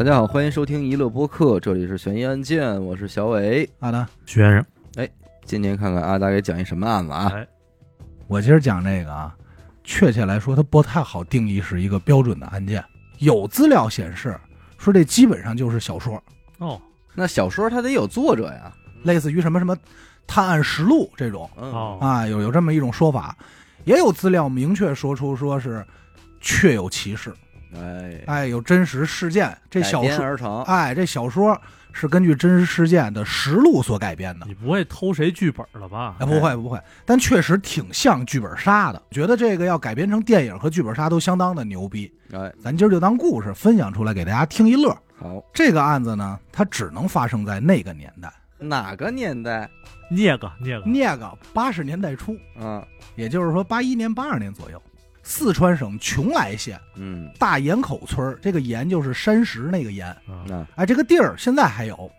大家好，欢迎收听娱乐播客，这里是悬疑案件，我是小伟。阿达，徐先生，哎今天看看阿达给讲一什么案子啊？哎，我今儿讲这个啊，确切来说，它不太好定义是一个标准的案件。有资料显示说，这基本上就是小说，哦那小说它得有作者呀。类似于什么什么探案实录这种嗯，哦，啊，有有这么一种说法。也有资料明确说出说是确有其事，哎，哎，有真实事件。这小说，而成，哎，这小说是根据真实事件的实录所改编的。你不会偷谁剧本了吧？哎，不会不会，但确实挺像剧本杀的。觉得这个要改编成电影和剧本杀都相当的牛逼。哎，咱今儿就当故事分享出来，给大家听一乐。好，这个案子呢，它只能发生在那个年代，哪个年代？那个那个，那个八十年代初，嗯也就是说八一年、八二年左右，四川省邛崃县嗯，大岩口村儿这个岩就是山石那个岩，啊哎，这个地儿现在还有。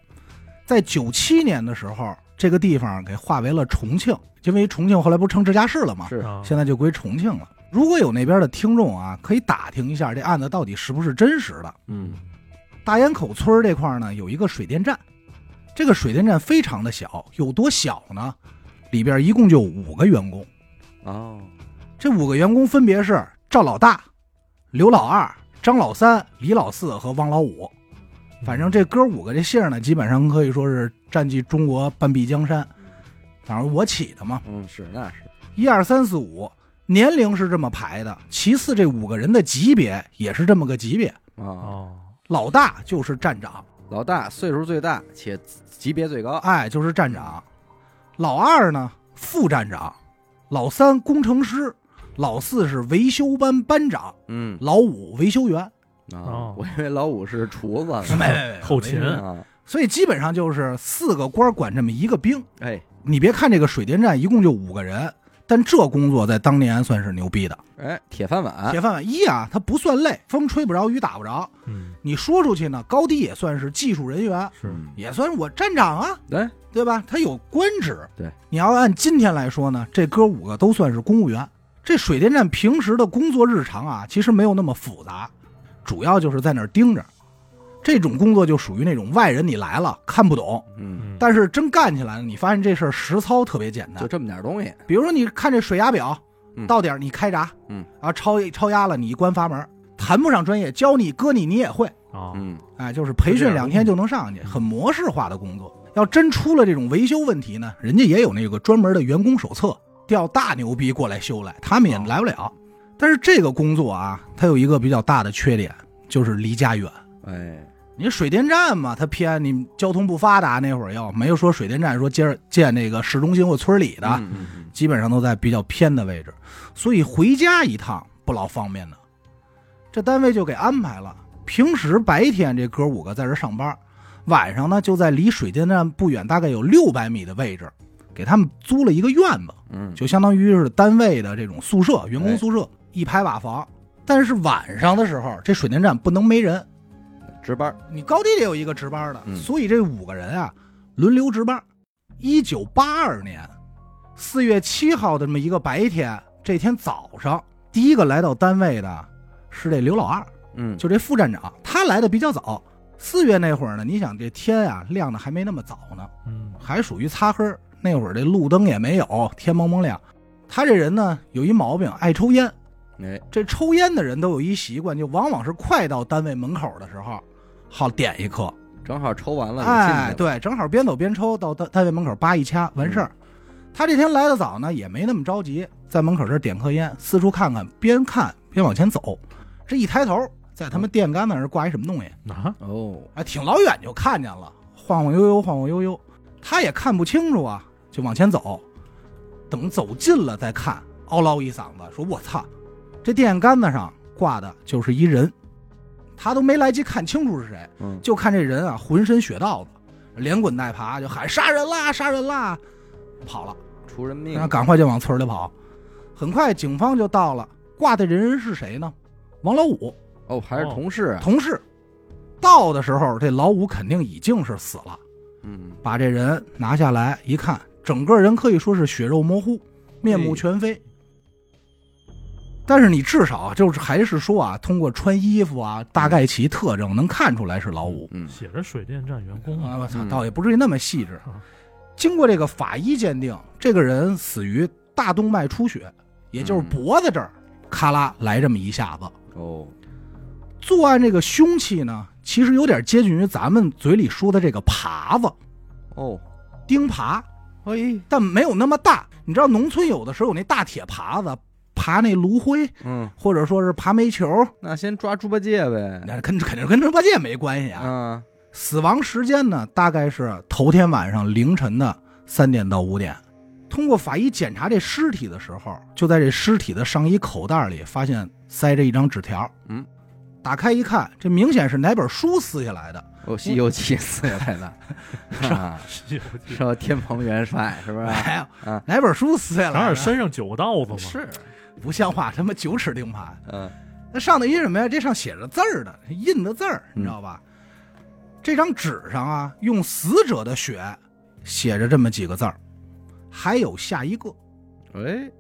在九七年的时候，这个地方给划为了重庆，因为重庆后来不是成直辖市了吗？是啊现在就归重庆了。如果有那边的听众啊，可以打听一下这案子到底是不是真实的。嗯大岩口村儿这块儿呢，有一个水电站，这个水电站非常的小，有多小呢？里边一共就五个员工，哦，这五个员工分别是赵老大、刘老二、张老三、李老四和王老五。反正这哥五个这姓儿呢，基本上可以说是占据中国半壁江山。反正我起的嘛，嗯是那是，一二三四五，年龄是这么排的。其次，这五个人的级别也是这么个级别。啊，哦，老大就是站长，老大岁数最大且级别最高，哎，就是站长。老二呢，副站长；老三工程师；老四是维修班班长；嗯老五维修员。啊哦，我以为老五是厨子呢，没没没后勤啊，所以基本上就是四个官管这么一个兵。哎你别看这个水电站一共就五个人，但这工作在当年算是牛逼的。哎，铁饭碗，铁饭碗一啊，它不算累，风吹不着，雨打不着。嗯，你说出去呢，高低也算是技术人员，是嗯也算是我站长啊，对，对吧？他有官职。对，你要按今天来说呢，这哥五个都算是公务员。这水电站平时的工作日常啊，其实没有那么复杂，主要就是在那儿盯着。这种工作就属于那种外人你来了看不懂，但是真干起来了，你发现这事儿实操特别简单就。这么点东西，比如说，你看这水压表嗯，到点儿你开闸，嗯，啊，超超压了你一关阀门，谈不上专业，教你哥你你也会，啊，嗯哎，就是培训两天就能上去，很模式化的工作。要真出了这种维修问题呢，人家也有那个专门的员工手册，调大牛逼过来修来，他们也来不了。但是这个工作啊，它有一个比较大的缺点，就是离家远。哎，你水电站嘛，它偏你交通不发达那会儿要没有说水电站说接着建那个市中心或村里的，嗯嗯嗯基本上都在比较偏的位置，所以回家一趟不老方便的。这单位就给安排了，平时白天这哥五个在这上班，晚上呢就在离水电站不远，大概有六百米的位置，给他们租了一个院子，嗯，就相当于是单位的这种宿舍，员工宿舍，一排瓦房。但是晚上的时候，这水电站不能没人，值班，你高低得有一个值班的，嗯所以这五个人啊轮流值班。一九八二年四月七号的这么一个白天，这天早上第一个来到单位的是这刘老二，嗯，就这副站长，他来的比较早。四月那会儿呢，你想这天啊亮的还没那么早呢，嗯，还属于擦黑儿。那会儿这路灯也没有，天蒙蒙亮。他这人呢有一毛病，爱抽烟。哎，这抽烟的人都有一习惯，就往往是快到单位门口的时候，好点一颗。正好抽完了，就进哎，对，正好边走边抽，到单单位门口叭一掐完事儿。他这天来的早呢，也没那么着急，在门口这点颗烟，四处看看，边看边往前走。这一抬头，在他们电杆子那儿挂一什么东西，啊，哦，哎，挺老远就看见了，晃晃悠悠，晃晃悠悠，他也看不清楚啊，就往前走。等走近了再看，嗷唠一嗓子说：“我操！”这电线杆子上挂的就是一人，他都没来及看清楚是谁，嗯，就看这人啊，浑身血道子，连滚带爬就喊杀人啦，杀人啦，跑了，出人命然后，赶快就往村里跑。很快警方就到了，挂的人是谁呢？王老五哦，还是同事啊，同事。到的时候，这老五肯定已经是死了。嗯，把这人拿下来一看，整个人可以说是血肉模糊，面目全非。但是你至少就是还是说啊，通过穿衣服啊，大概其特征能看出来是老五。嗯写着水电站员工啊，我操，嗯。倒也不至于那么细致。啊。经过这个法医鉴定，这个人死于大动脉出血，也就是嗯。脖子这儿，咔啦来这么一下子。哦，作案这个凶器呢，其实有点接近于咱们嘴里说的这个耙子、哦，钉耙，哎，但没有那么大。你知道农村有的时候有那大铁耙子，耙那炉灰，嗯，或者说是耙煤球，那先抓猪八戒呗。那跟肯定跟猪八戒没关系啊。啊，死亡时间呢，大概是头天晚上凌晨的三点到五点。通过法医检查这尸体的时候，就在这尸体的上衣口袋里发现塞着一张纸条。嗯，打开一看，这明显是哪本书撕下来的。哦，《西游记》撕下来的，啊，西游记说天蓬元帅是不是？哎呀，啊哪本书撕下哪来的？有身上九个道子吗？是，不像话，他妈九齿钉耙。嗯那上的一什么呀？这上写着字儿的，印的字儿，你知道吧？这张纸上啊，用死者的血写着这么几个字儿，还有下一个。哎，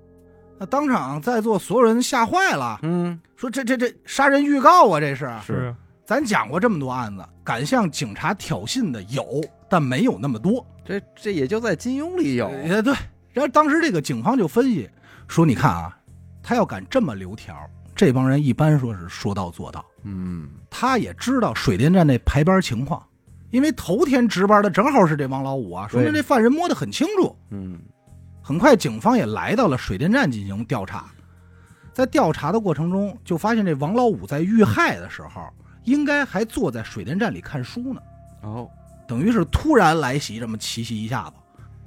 那当场在座所有人吓坏了，嗯，说这这这杀人预告啊！这是是咱讲过这么多案子，敢向警察挑衅的有，但没有那么多。这这也就在金庸里有，呃，对。然后当时这个警方就分析说，你看啊，他要敢这么留条，这帮人一般说是说到做到。嗯，他也知道水电站那排班情况，因为头天值班的正好是这王老五啊，说明这犯人摸得很清楚。嗯，很快，警方也来到了水电站进行调查。在调查的过程中，就发现这王老五在遇害的时候，应该还坐在水电站里看书呢，哦，等于是突然来袭，这么奇袭一下子。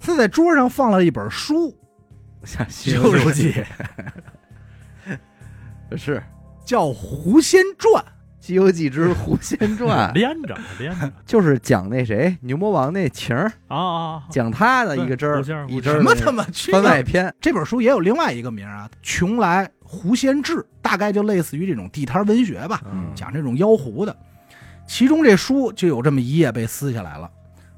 他在桌上放了一本书，西游记》，是《叫《狐仙传》。西游记之狐仙传》，连着连着。就是讲那谁牛魔王那情儿，啊讲他的一个针儿一针儿什么他妈去番外篇，这本书也有另外一个名啊，《邛崃狐仙志》，大概就类似于这种地摊文学吧。嗯。讲这种妖狐的。其中这书就有这么一页被撕下来了，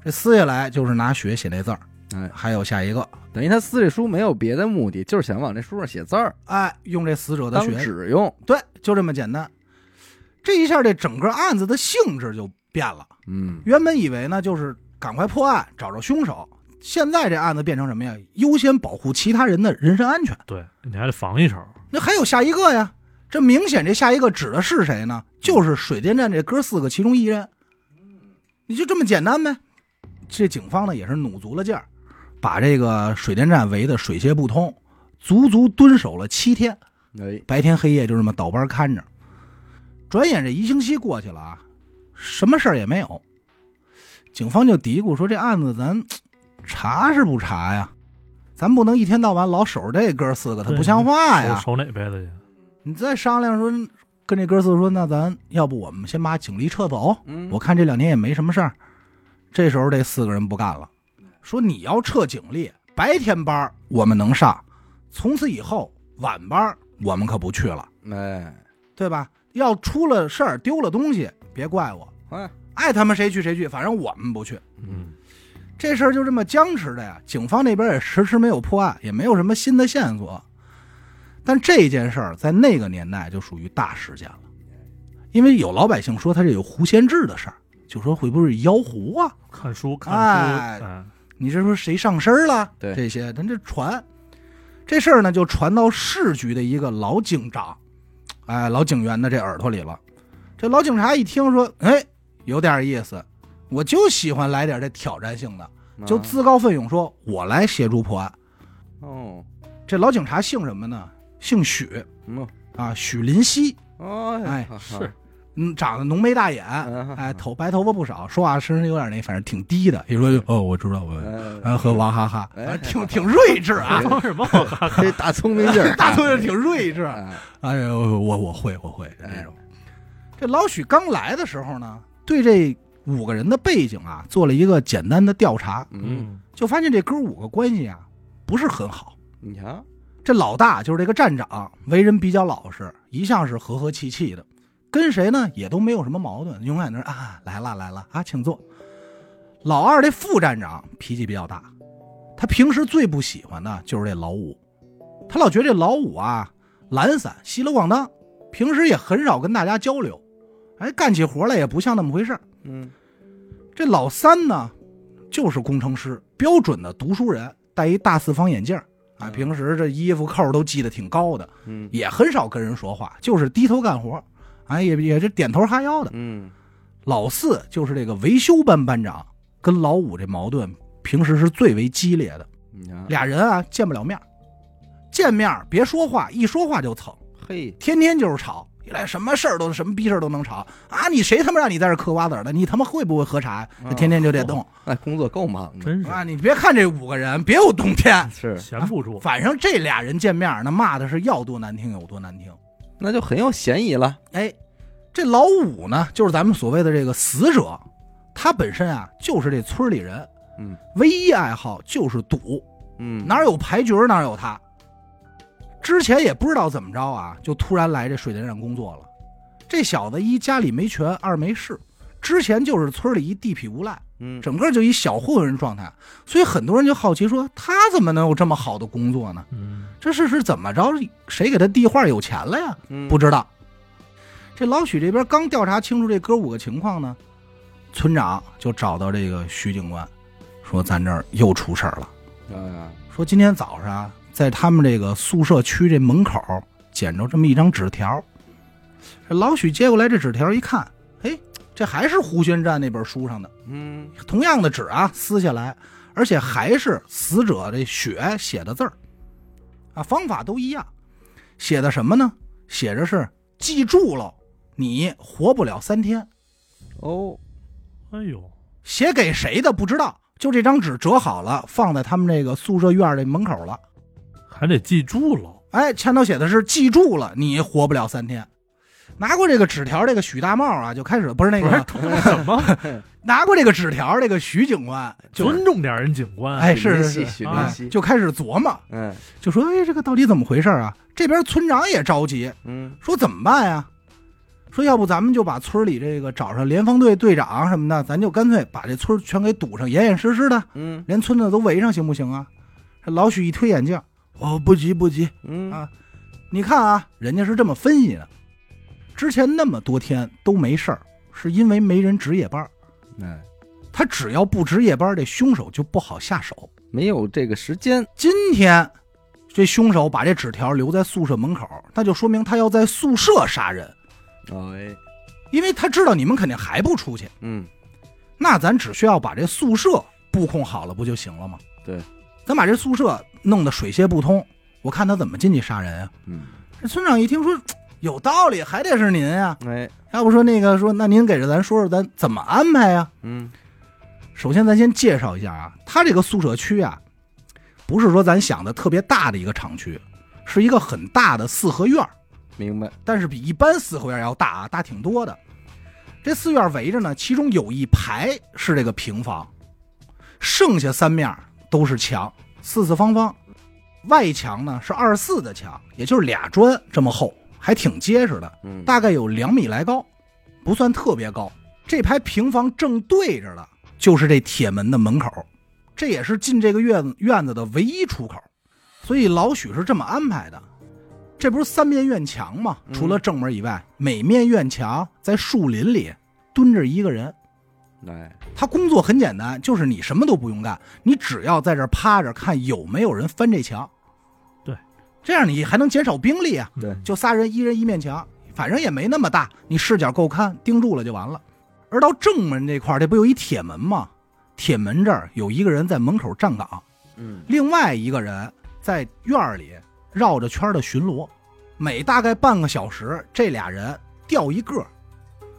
这撕下来就是拿血写那字儿，哎，还有下一个，等于他撕这书没有别的目的，就是想往这书上写字儿，哎，用这死者的当血，纸用。对，就这么简单。这一下，这整个案子的性质就变了。嗯，原本以为呢，就是赶快破案，找着凶手。现在这案子变成什么呀？优先保护其他人的人身安全。对你还得防一手，那还有下一个呀？这明显这下一个指的是谁呢？就是水电站这哥四个其中一人。你就这么简单呗？这警方呢也是努足了劲儿，把这个水电站围得水泄不通，足足蹲守了七天，哎，白天黑夜就这么倒班看着。转眼这一星期过去了啊，什么事儿也没有。警方就嘀咕说：“这案子咱查是不查呀？咱不能一天到晚老守着这哥四个，他不像话呀。”守守哪辈子去？你再商量说，跟这哥四个说，那咱要不我们先把警力撤走？嗯，我看这两天也没什么事儿。这时候这四个人不干了，说你要撤警力，白天班我们能上，从此以后晚班我们可不去了，哎，对吧？要出了事儿丢了东西，别怪我，哎，爱他们谁去谁去，反正我们不去。嗯，这事儿就这么僵持的呀。警方那边也迟迟没有破案，也没有什么新的线索。但这件事儿在那个年代就属于大事件了，因为有老百姓说他这有狐仙志的事儿，就说会不会是妖狐啊？看书看哎书，哎，你这说谁上身了？对这些，咱这传这事儿呢，就传到市局的一个老警长，哎，老警员的这耳朵里了。这老警察一听说，哎，有点意思，我就喜欢来点这挑战性的，就啊自告奋勇说，我来协助破案。哦，这老警察姓什么呢？姓许嗯，啊，许林熙。哦，哎是，嗯，长得浓眉大眼，嗯哎，头白头发不少，说话声音有点那，反正挺低的。一说哦，我知道，我哎啊和娃哈哈，挺挺睿智啊，装什么？这大聪明劲儿，大聪明挺睿智。哎哎呦，我我会我会这种。这老许刚来的时候呢，对这五个人的背景啊做了一个简单的调查，嗯，嗯，就发现这哥五个关系啊不是很好。你瞧，这老大就是这个站长，为人比较老实，一向是和和气气的，跟谁呢也都没有什么矛盾，永远都是啊来了来了啊，请坐。老二这副站长脾气比较大，他平时最不喜欢的就是这老五，他老觉得这老五啊懒散、稀里咣当，平时也很少跟大家交流。哎，干起活来也不像那么回事儿嗯。这老三呢，就是工程师，标准的读书人，戴一大四方眼镜啊，嗯。平时这衣服扣都系得挺高的，嗯。也很少跟人说话，就是低头干活，哎，也也是点头哈腰的。嗯老四就是这个维修班班长，跟老五这矛盾平时是最为激烈的，你看，俩人啊见不了面，见面别说话，一说话就蹭，嘿，天天就是吵。一来什么事儿都什么逼事儿都能吵啊！你谁他妈让你在这嗑瓜子的？你他妈会不会喝茶天天就得动那工作够忙的，真是啊！你别看这五个人，别有洞天，是，闲不住。反正这俩人见面那骂的是要多难听有多难听。那就很有嫌疑了。哎，这老五呢，就是咱们所谓的这个死者，他本身啊就是这村里人，嗯唯一爱好就是赌，嗯，哪有牌局哪有他。之前也不知道怎么着啊，就突然来这水电站工作了。这小子一家里没权，二没势，之前就是村里一地痞无赖，嗯整个就一小混混状态。所以很多人就好奇说，他怎么能有这么好的工作呢？嗯，这是是怎么着？谁给他递话有钱了呀？嗯不知道。这老许这边刚调查清楚这哥五个情况呢，村长就找到这个徐警官，说咱这儿又出事儿了。嗯，说今天早上啊，在他们这个宿舍区这门口捡着这么一张纸条。这老许接过来这纸条一看，哎，这还是胡宣战那本书上的嗯同样的纸啊，撕下来，而且还是死者这血写的字儿，啊，方法都一样，写的什么呢？写着是记住了，你活不了三天。哦，哎呦，写给谁的不知道，就这张纸折好了，放在他们这个宿舍院儿这门口了。还得记住了。哎，前头写的是记住了，你活不了三天。拿过这个纸条，这个许大茂啊，就开始不是那个什么 拿过这个纸条，这个许警官就尊重点人警官？哎是是就开始琢磨，嗯就说哎这个到底怎么回事啊？这边村长也着急，嗯说怎么办呀？说要不咱们就把村里这个找上联防队队长什么的，咱就干脆把这村全给堵上，严严实实的，嗯连村子都围上，行不行啊？这老许一推眼镜，哦，不急不急，嗯啊你看啊，人家是这么分析的，之前那么多天都没事儿，是因为没人值夜班。哎，他只要不值夜班，这凶手就不好下手。没有这个时间，今天这凶手把这纸条留在宿舍门口，那就说明他要在宿舍杀人，哎，因为他知道你们肯定还不出去。嗯那咱只需要把这宿舍布控好了，不就行了吗？对，咱把这宿舍弄得水泄不通，我看他怎么进去杀人啊？嗯，这村长一听说有道理，还得是您呀、哎，要不说那个说，那您给着咱说说，咱怎么安排呀？嗯首先，咱先介绍一下啊，他这个宿舍区啊，不是说咱想的特别大的一个厂区，是一个很大的四合院儿，明白，但是比一般四合院要大啊，大挺多的。这四院围着呢，其中有一排是这个平房，剩下三面都是墙，四四方方。外墙呢是二四的墙，也就是俩砖这么厚，还挺结实的。嗯，大概有两米来高，不算特别高。这排平房正对着的就是这铁门的门口，这也是进这个院子院子的唯一出口。所以老许是这么安排的，这不是三面院墙吗？嗯除了正门以外，每面院墙在树林里蹲着一个人。哎，他工作很简单，就是你什么都不用干，你只要在这趴着看有没有人翻这墙。对，这样你还能减少兵力啊。对，就仨人，一人一面墙，反正也没那么大，你视角够看，盯住了就完了。而到正门这块儿，这不有一铁门吗？铁门这儿有一个人在门口站岗，嗯另外一个人在院儿里绕着圈的巡逻，每大概半个小时，这俩人调一个。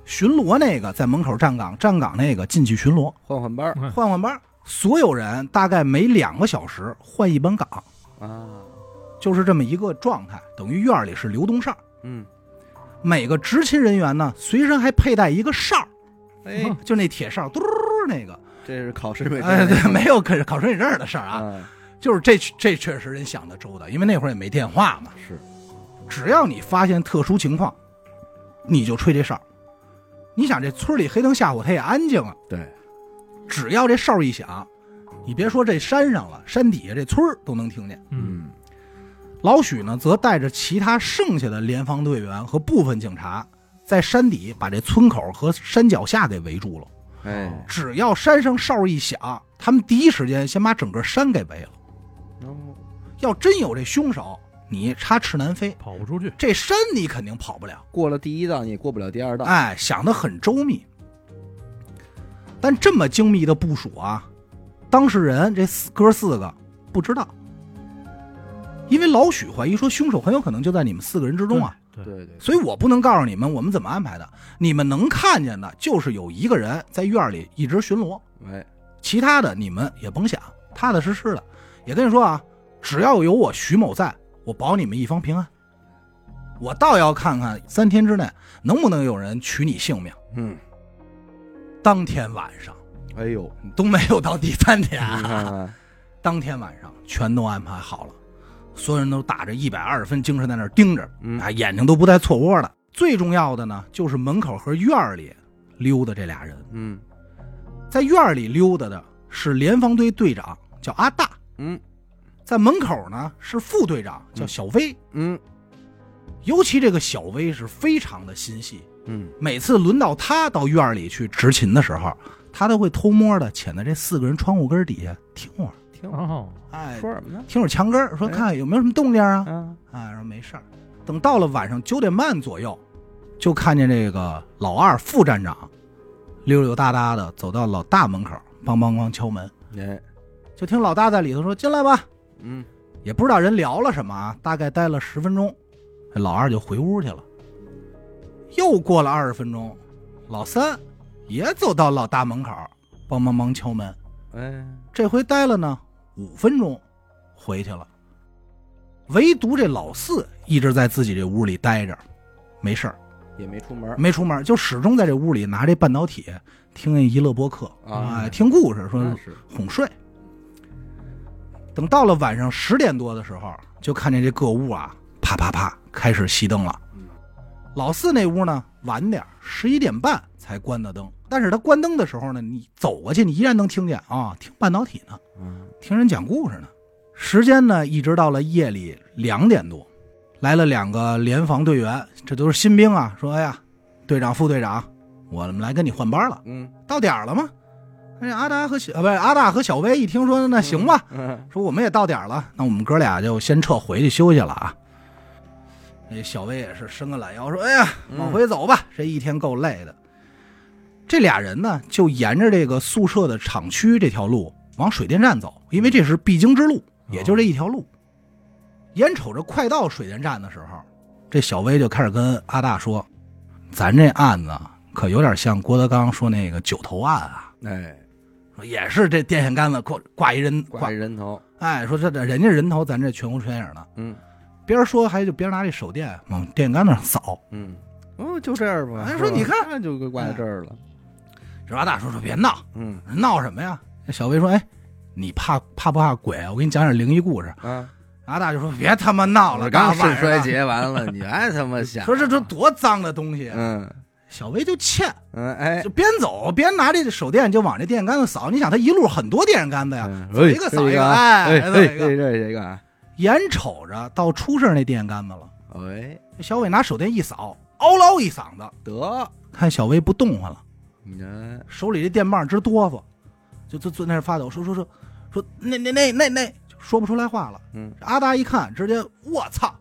巡逻那个在门口站岗，站岗那个进去巡逻，换换班换换班。所有人大概每两个小时换一班岗，啊，就是这么一个状态，等于院里是流动哨。嗯，每个执勤人员呢，随身还佩戴一个哨儿，哎，就那铁哨，嘟嘟嘟那个。这是考试没？哎，对，没有可考身份证的事儿啊，啊，就是这这确实人想的周到，因为那会儿也没电话嘛。是，只要你发现特殊情况，你就吹这哨儿。你想这村里黑灯瞎火，它也安静啊。对，只要这哨一响，你别说这山上了，山底下这村儿都能听见。嗯，老许呢，则带着其他剩下的联防队员和部分警察，在山底把这村口和山脚下给围住了。哎，只要山上哨一响，他们第一时间先把整个山给围了。哦要真有这凶手，你插翅难飞，跑不出去。这山你肯定跑不了。过了第一道，你也过不了第二道。哎，想得很周密。但这么精密的部署啊，当事人这四哥四个不知道，因为老许怀疑说凶手很有可能就在你们四个人之中啊，对，对对对，所以我不能告诉你们我们怎么安排的。你们能看见的就是有一个人在院里一直巡逻，哎，其他的你们也甭想，踏踏实实的。也跟你说啊，只要有我徐某在，我保你们一方平安。我倒要看看三天之内能不能有人取你性命。嗯，当天晚上哎呦，都没有到第三天啊，看，当天晚上全都安排好了，所有人都打着一百二十分精神在那儿盯着，嗯。啊，眼睛都不带错窝的。最重要的呢，就是门口和院儿里溜达这俩人，嗯。在院儿里溜达的是联防队队长，叫阿大；嗯。在门口呢是副队长，叫小威。嗯。尤其这个小威是非常的心细，嗯，每次轮到他到院儿里去执勤的时候，他都会偷摸的潜在这四个人窗户根底下听会儿，听哦，哎，说什么呢？听会儿墙根儿，说看有没有什么动静啊。啊，哎，说没事儿。等到了晚上九点半左右，就看见这个老二副站长溜溜达达的走到老大门口，梆梆梆敲门，哎，就听老大在里头说：“进来吧。嗯”也不知道人聊了什么啊，大概待了十分钟，老二就回屋去了。又过了二十分钟，老三也走到老大门口，梆梆梆敲门，哎，这回待了呢五分钟，回去了。唯独这老四一直在自己这屋里待着，没事儿，也没出门。没出门，就始终在这屋里拿这半导体听那娱乐播客啊哎，听故事，说是，哄睡。等到了晚上十点多的时候，就看见这各屋啊，啪啪啪开始熄灯了。嗯老四那屋呢，晚点十一点半才关的灯，但是他关灯的时候呢，你走过去，你依然能听见啊，听半导体呢。嗯听人讲故事呢。时间呢，一直到了夜里两点多，来了两个联防队员，这都是新兵啊。说：“哎呀，队长、副队长，我们来跟你换班了，嗯，到点儿了吗？”哎，阿达和小啊，不是阿大和小薇一听说，那行吧，嗯说我们也到点儿了，那我们哥俩就先撤回去休息了啊。那小薇也是伸个懒腰，说：“哎呀，往回走吧，这一天够累的。”这俩人呢，就沿着这个宿舍的厂区这条路往水电站走，因为这是必经之路，也就这一条路。眼瞅着快到水电站的时候，这小薇就开始跟阿大说：“咱这案子可有点像郭德纲说那个九头案啊，哎，说也是这电线杆子挂挂一人挂一人头。哎，说这这人家人头，咱这全无全影的。嗯边说还就边拿这手电往电线杆子上扫。嗯，哦，就这样吧。是吧哎说你看那就给挂在这儿了。这阿大说说别闹，嗯闹什么呀？这小薇说，哎，你怕怕不怕鬼啊？我给你讲点灵异故事。啊，阿大就说别他妈闹了，我刚肾衰竭完了，你还他妈想？说这这多脏的东西。嗯小薇就欠，嗯，哎就，边走边拿这手电就往这电线杆子扫。你想他一路很多电线杆子呀，一个扫一个，啊哎，哎走一个。哎这一个啊，眼瞅着到出事那电线杆子了，哎，小伟拿手电一扫，嗷唠一嗓子，得，看小薇不动弹了。你看，手里这电棒直哆嗦，就就坐那儿发抖，说说说说那那那那那就说不出来话了。嗯，阿达一看，直接我操，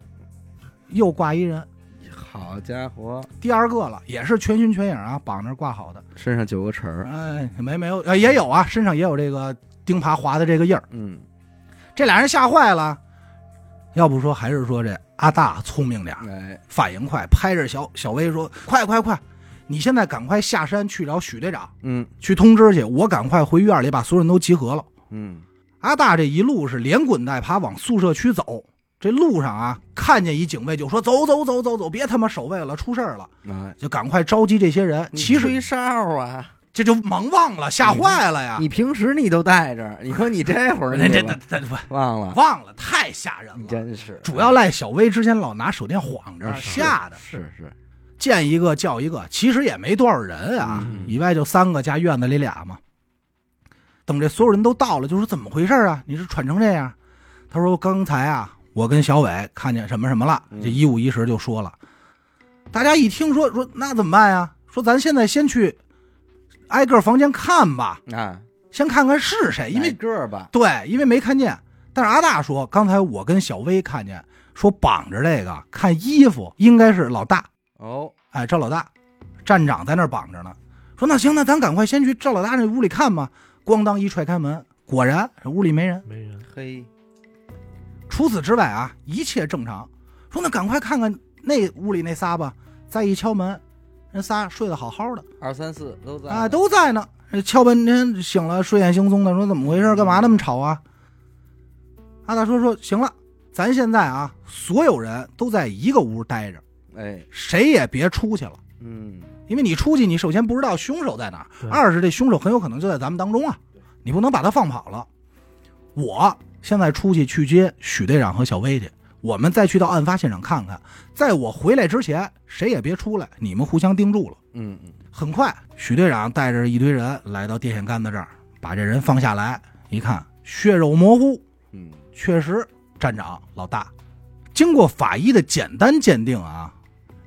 又挂一人，好家伙，第二个了，也是全心全影啊，绑那儿挂好的。身上九个齿儿。哎，没没有，呃也有啊，身上也有这个钉耙划的这个印儿。嗯，这俩人吓坏了，要不说还是说这阿大聪明点儿，哎，反应快，拍着小小薇说：“快快快，你现在赶快下山去找许队长，嗯去通知去，我赶快回院里把所有人都集合了。”嗯，阿大这一路是连滚带爬往宿舍区走，这路上啊，看见一警卫就说：“走走走走走，别他妈守卫了，出事儿了！”哎，就赶快召集这些人。其实一哨啊！这就忙忘了，吓坏了呀！你平时你都带着，你说你这会儿 这这这这不忘了？忘了，太吓人了。真是，主要赖小薇之前老拿手电晃着，吓的。是是，见一个叫一个，其实也没多少人啊，嗯以外就三个加院子里俩嘛。等这所有人都到了，就说怎么回事啊？你是喘成这样？他说刚才啊，我跟小伟看见什么什么了，嗯这一五一十就说了。大家一听说说那怎么办呀？说咱现在先去挨个房间看吧，啊，先看看是谁，因为个儿吧，对，因为没看见。但是阿大说，刚才我跟小薇看见，说绑着这个看衣服应该是老大，哦，哎，赵老大，站长在那儿绑着呢。说那行，那咱赶快先去赵老大那屋里看吧。咣当一踹开门，果然屋里没人。没人，嘿，除此之外啊，一切正常。说那赶快看看那屋里那仨吧。再一敲门，人仨睡得好好的二三四都在啊，都在呢。敲半天醒了，睡眼惺忪的，说怎么回事？干嘛那么吵啊？阿大说说行了，咱现在啊，所有人都在一个屋待着，哎，谁也别出去了。嗯，因为你出去，你首先不知道凶手在哪儿，二是这凶手很有可能就在咱们当中啊，你不能把他放跑了。我现在出去去接许队长和小薇去，我们再去到案发现场看看。在我回来之前，谁也别出来，你们互相盯住了。嗯嗯，很快，许队长带着一堆人来到电线杆子这儿，把这人放下来，一看血肉模糊，嗯，确实站长老大。经过法医的简单鉴定啊，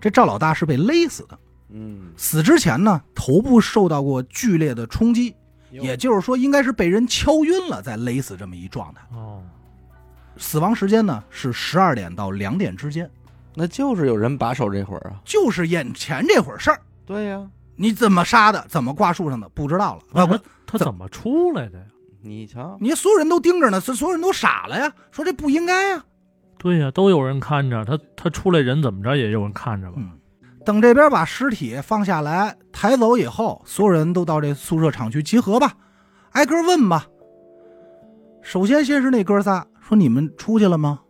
这赵老大是被勒死的。嗯，死之前呢，头部受到过剧烈的冲击，也就是说，应该是被人敲晕了再勒死这么一状态。哦，死亡时间呢是十二点到两点之间，那就是有人把守这会儿啊，就是眼前这会儿事儿。对呀，你怎么杀的？怎么挂树上的？不知道了。那啊，他他怎么出来的呀？你瞧，你所有人都盯着呢，所所有人都傻了呀，说这不应该呀。对呀、都有人看着他，他出来人怎么着也有人看着吧？嗯，等这边把尸体放下来抬走以后，所有人都到这宿舍厂区集合吧，挨个问吧。首先先是那哥仨说：“你们出去了吗？”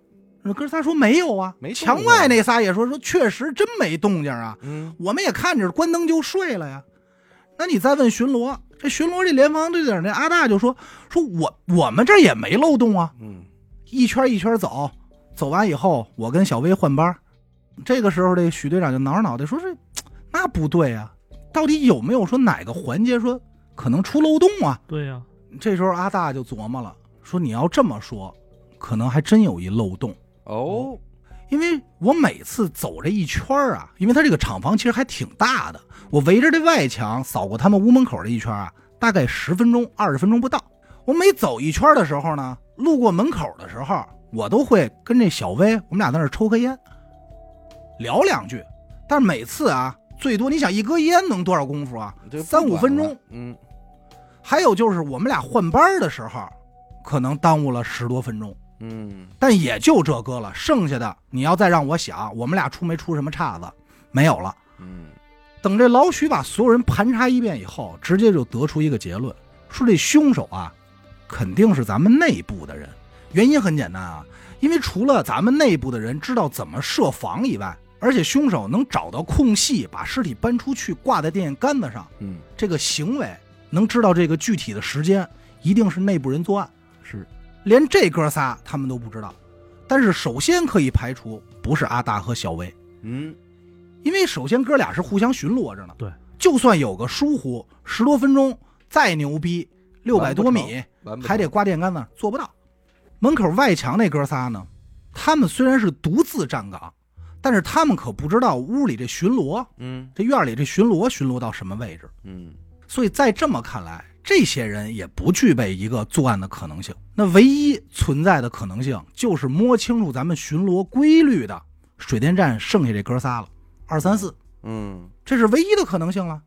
那哥仨说：“没有啊。”没墙外那仨也说：“说确实真没动静啊，嗯，我们也看着关灯就睡了呀。”那你再问巡逻，这巡逻这联防队长那阿大就说：“说我我们这儿也没漏洞啊，嗯，一圈一圈走，走完以后，我跟小薇换班。这个时候，这许队长就挠着脑袋说：“这那不对啊，到底有没有说哪个环节说可能出漏洞啊对呀、？”这时候阿大就琢磨了，说：“你要这么说，可能还真有一漏洞。哦，因为我每次走这一圈儿啊，因为他这个厂房其实还挺大的，我围着这外墙扫过他们屋门口这一圈啊，大概十分钟、二十分钟不到。我每走一圈的时候呢，路过门口的时候，我都会跟这小薇，我们俩在那抽颗烟，聊两句。但是每次啊，最多你想一根烟能多少功夫啊？三五分钟。嗯，还有就是我们俩换班的时候，可能耽误了十多分钟。嗯，但也就这个了，剩下的你要再让我想，我们俩出没出什么岔子，没有了。嗯，等这老许把所有人盘查一遍以后，直接就得出一个结论，说这凶手啊，肯定是咱们内部的人。原因很简单啊，因为除了咱们内部的人知道怎么设防以外，而且凶手能找到空隙把尸体搬出去挂在电线杆子上，嗯，这个行为能知道这个具体的时间，一定是内部人作案。是，连这哥仨他们都不知道。但是首先可以排除不是阿大和小薇，嗯，因为首先哥俩是互相巡逻着呢。对，就算有个疏忽，十多分钟再牛逼，六百多米还得挂电杆子，做不到。门口外墙那哥仨呢，他们虽然是独自站岗，但是他们可不知道屋里这巡逻，嗯这院里这巡逻巡逻到什么位置。嗯，所以在这么看来，这些人也不具备一个作案的可能性。那唯一存在的可能性，就是摸清楚咱们巡逻规律的水电站剩下这哥仨了，二三四，嗯，这是唯一的可能性了。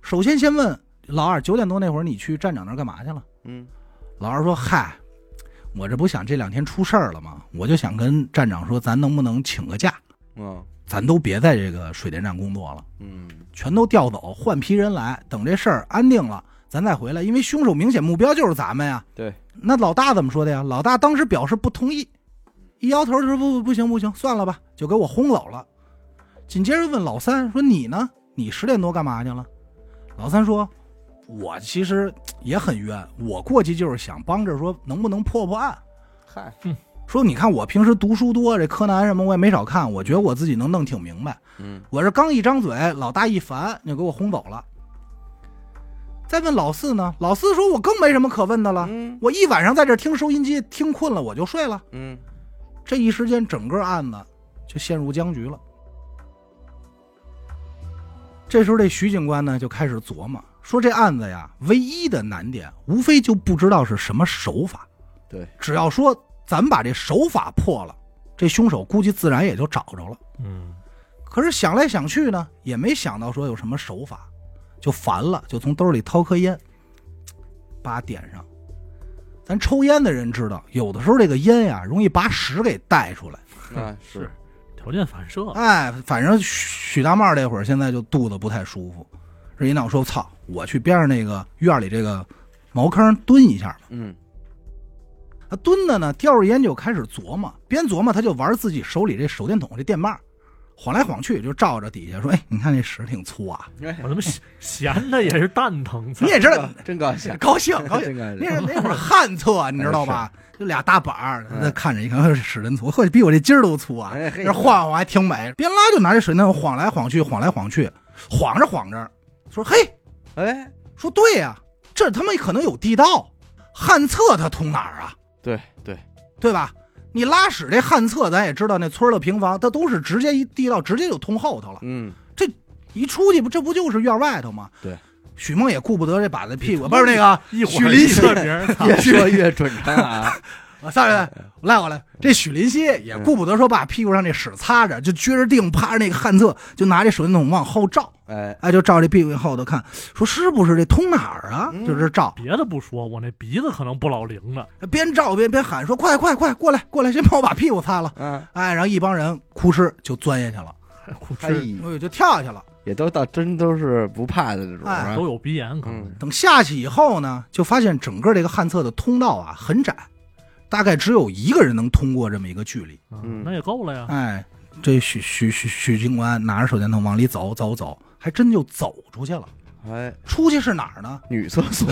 首先先问老二，九点多那会儿你去站长那儿干嘛去了？嗯，老二说：“嗨，我这不想这两天出事儿了吗？我就想跟站长说，咱能不能请个假，嗯，咱都别在这个水电站工作了。”嗯，全都调走，换批人来，等这事儿安定了，咱再回来。因为凶手明显目标就是咱们呀。对，那老大怎么说的呀？老大当时表示不同意，一摇头就说不不不行不行，算了吧，就给我轰走了。紧接着问老三说：“你呢？你十点多干嘛去了？”老三说：“我其实也很冤，我过去就是想帮着说能不能破破案。嗨，说你看我平时读书多，这柯南什么我也没少看，我觉得我自己能弄挺明白。嗯，我这刚一张嘴，老大一烦就给我轰走了。再问老四呢，老四说：“我更没什么可问的了，嗯，我一晚上在这听收音机，听困了我就睡了。嗯，这一时间，整个案子就陷入僵局了。这时候，这徐警官呢就开始琢磨，说这案子呀，唯一的难点无非就不知道是什么手法。对，只要说咱们把这手法破了，这凶手估计自然也就找着了。嗯，可是想来想去呢，也没想到说有什么手法，就烦了，就从兜里掏颗烟，把点上。咱抽烟的人知道，有的时候这个烟呀，容易把屎给带出来。啊是，条件反射，哎，反正许许大茂这会儿现在就肚子不太舒服，这一闹说操，我去边上那个院里这个茅坑蹲一下吧。嗯他蹲着呢，叼着烟就开始琢磨，边琢磨他就玩自己手里这手电筒这电棒，晃来晃去就照着底下说：“哎，你看这屎挺粗啊 哎我他妈闲闲的也是蛋疼！！”你也知道，真 高兴，高兴高兴。那是那会儿旱厕，你知道吧？就俩大板儿，那看着一看，哎屎真粗，或者比我这筋儿都粗啊！这晃晃还挺美，边拉就拿这水那晃来晃去，晃来晃去，晃着晃着，说：“嘿，哎，说对呀、这他妈可能有地道，旱厕它通哪儿啊？对对，对吧？你拉屎这旱厕，咱也知道，那村儿的平房，它都是直接一地道，直接就通后头了。嗯，这一出去不，这不就是院外头吗？对。许梦也顾不得这把子屁股，不是那个许林熙儿一个名越说越准成啊，我上来，我来我来，这许林希也顾不得说把屁股上这屎擦着，就撅着腚趴着那个旱厕，就拿这手电筒往后照，哎，哎，就照这屁股后头看，说是不是这通哪儿啊？嗯就是照，别的不说，我那鼻子可能不老灵的。边照边边喊说快快快过来过来，先帮我把屁股擦了。嗯，哎，然后一帮人哭哧就钻下去了，哭哎哧，哎呦就跳下去了。也都到真都是不怕的这种，都有鼻炎，可能嗯等下去以后呢，就发现整个这个旱厕的通道啊很窄，大概只有一个人能通过这么一个距离。嗯嗯，那也够了呀。哎，这许许许许警官拿着手电筒往里走走走，还真就走出去了。哎，出去是哪儿呢？女厕所，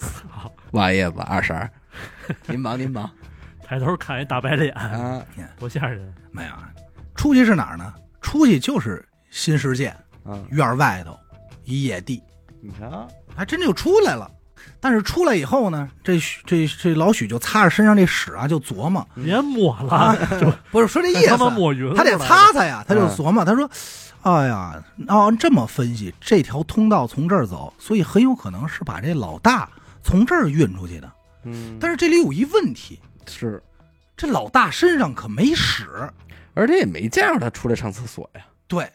不好意思，二婶儿，您忙您忙 抬头看一大白脸，啊，多吓人！没有，啊，出去是哪儿呢？出去就是新世界啊，院外头一野地，你瞧，还真就出来了。但是出来以后呢，这这这老许就擦着身上这屎啊，就琢磨，别抹啊了，不是说这意思，抹匀了，他得擦擦呀，他就琢磨，他说：“哎呀，按这么分析，这条通道从这儿走，所以很有可能是把这老大从这儿运出去的。嗯，但是这里有一问题，是，这老大身上可没屎，而且也没见着他出来上厕所呀，对，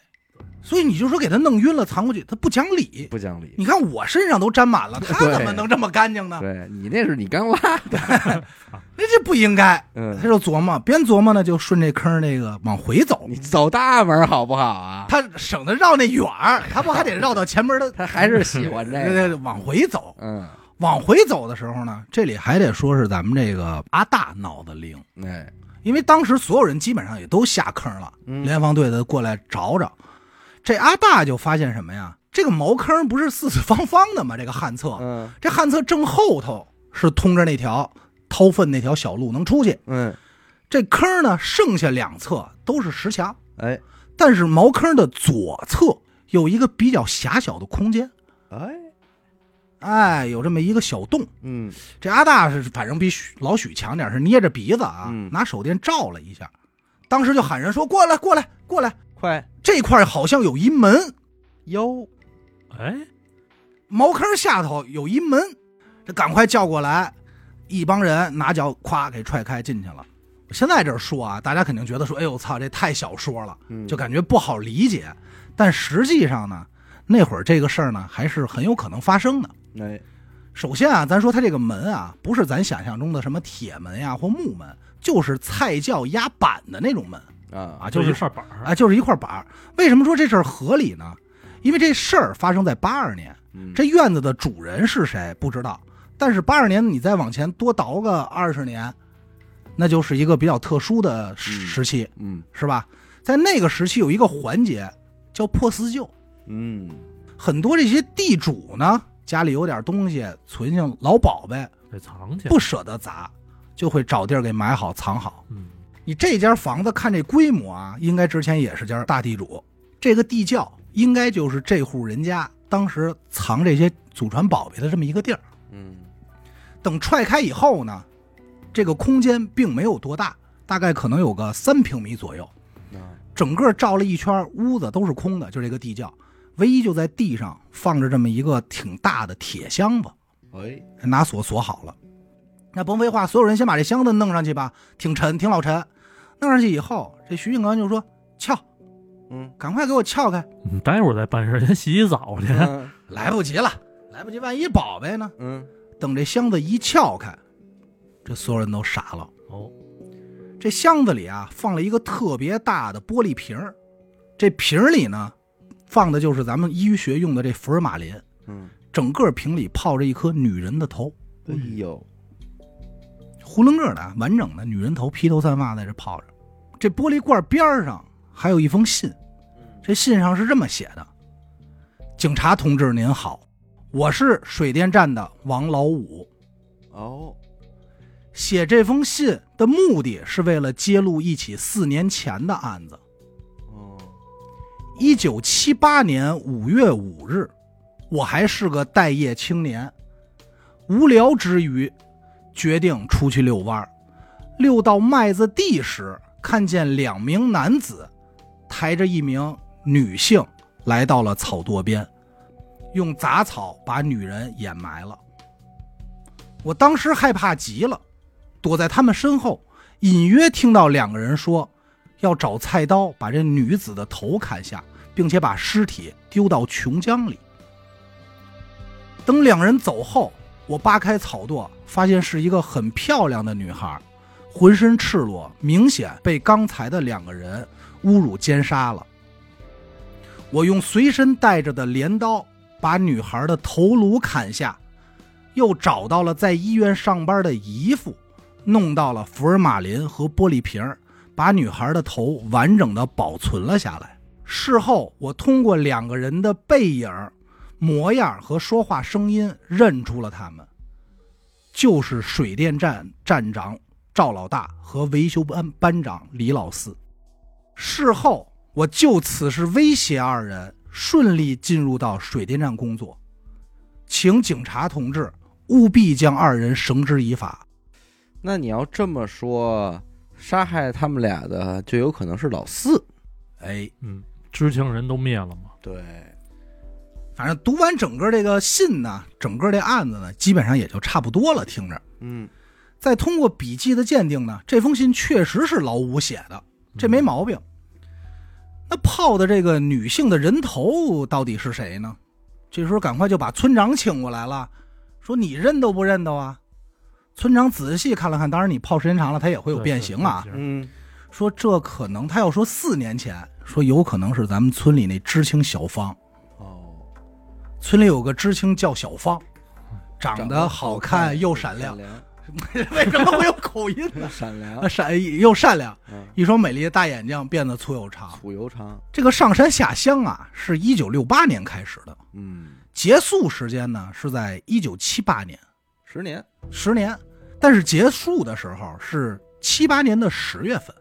所以你就说给他弄晕了藏过去，他不讲理。不讲理。你看我身上都沾满了，他怎么能这么干净呢？对你那是你刚拉的，那这不应该。嗯他，就琢磨，边琢磨呢，就顺这坑那个往回走你，走大门好不好啊？他省得绕那远儿，他不还得绕到前门的？他还是喜欢这对个，对，往回走。嗯，往回走的时候呢，这里还得说是咱们这个阿大脑子灵，哎，因为当时所有人基本上也都下坑了，嗯联防队的过来找找。这阿大就发现什么呀？这个茅坑不是四四方方的吗？这个旱厕，嗯这旱厕正后头是通着那条掏粪那条小路能出去。嗯，这坑呢，剩下两侧都是石墙，哎但是茅坑的左侧有一个比较狭小的空间，哎，哎，有这么一个小洞。嗯这阿大是反正比许老许强点儿，是捏着鼻子啊，嗯拿手电照了一下，当时就喊人说：“过来，过来，过来！快这块儿好像有一门，哟，哎，茅坑下头有一门。”这赶快叫过来，一帮人拿脚咵给踹开进去了。现在这说啊，大家肯定觉得说：“哎呦操，这太小说了，嗯就感觉不好理解。”但实际上呢，那会儿这个事儿呢，还是很有可能发生的。哎，首先啊，咱说它这个门啊，不是咱想象中的什么铁门呀或木门，就是菜窖压板的那种门啊啊，就是一块板儿，啊，就是一块板儿。为什么说这事儿合理呢？因为这事儿发生在八二年，嗯这院子的主人是谁不知道，但是八二年你再往前多倒个二十年，那就是一个比较特殊的时嗯时期，嗯是吧？在那个时期有一个环节叫破四旧，嗯很多这些地主呢，家里有点东西，存性老宝贝，得藏起来。不舍得砸，就会找地儿给埋好藏好。嗯，你这家房子看这规模啊，应该之前也是家大地主，这个地窖应该就是这户人家当时藏这些祖传宝贝的这么一个地儿。嗯等踹开以后呢，这个空间并没有多大，大概可能有个三平米左右。啊整个照了一圈，屋子都是空的，就这个地窖，唯一就在地上放着这么一个挺大的铁箱子，哎，拿锁锁好了。那甭废话，所有人先把这箱子弄上去吧，挺沉，挺老沉。弄上去以后，这徐警官就说：“撬，嗯赶快给我撬开！你待会儿再办事，先洗洗澡去。嗯来不及了，来不及，万一宝贝呢？嗯，等这箱子一撬开，这所有人都傻了。哦，这箱子里啊，放了一个特别大的玻璃瓶儿，这瓶儿里呢，放的就是咱们医学用的这福尔马林。嗯，整个瓶里泡着一颗女人的头，哎呦，囫囵个的啊完整的女人头，披头散发在这泡着。这玻璃罐边上还有一封信，这信上是这么写的：“警察同志您好，我是水电站的王老五。哦，写这封信的目的是为了揭露一起四年前的案子。哦，一九七八年五月五日，我还是个待业青年，无聊之余，决定出去遛弯儿。遛到麦子地时，看见两名男子抬着一名女性来到了草垛边，用杂草把女人掩埋了。我当时害怕极了，躲在他们身后，隐约听到两个人说要找菜刀把这女子的头砍下，并且把尸体丢到琼江里。等两人走后，我扒开草垛，发现是一个很漂亮的女孩，浑身赤裸，明显被刚才的两个人侮辱奸杀了。我用随身带着的镰刀把女孩的头颅砍下，又找到了在医院上班的姨父，弄到了福尔马林和玻璃瓶，把女孩的头完整的保存了下来。事后，我通过两个人的背影、模样和说话声音认出了他们，就是水电站站长赵老大和维修班班长李老四。事后，我就此事威胁二人顺利进入到水电站工作，请警察同志务必将二人绳之以法。那你要这么说，杀害他们俩的就有可能是老四。哎，嗯，知情人都灭了嘛。对，反正读完整个这个信呢，整个这案子呢，基本上也就差不多了。听着，嗯，再通过笔迹的鉴定呢，这封信确实是老五写的，这没毛病。那泡的这个女性的人头到底是谁呢？这时候赶快就把村长请过来了，说你认都不认得啊？村长仔细看了看，当然你泡时间长了，它也会有变形啊。嗯，说这可能他要说四年前，说有可能是咱们村里那知青小芳。哦，村里有个知青叫小芳，长长得好看又闪亮。亮，为什么会有口音呢？闪亮啊，，善又善良，嗯，一双美丽的大眼睛，变得粗又长。粗又长，这个上山下乡啊，是一九六八年开始的，嗯，结束时间呢是在一九七八年，十年，十年。但是结束的时候是七八年的十月份。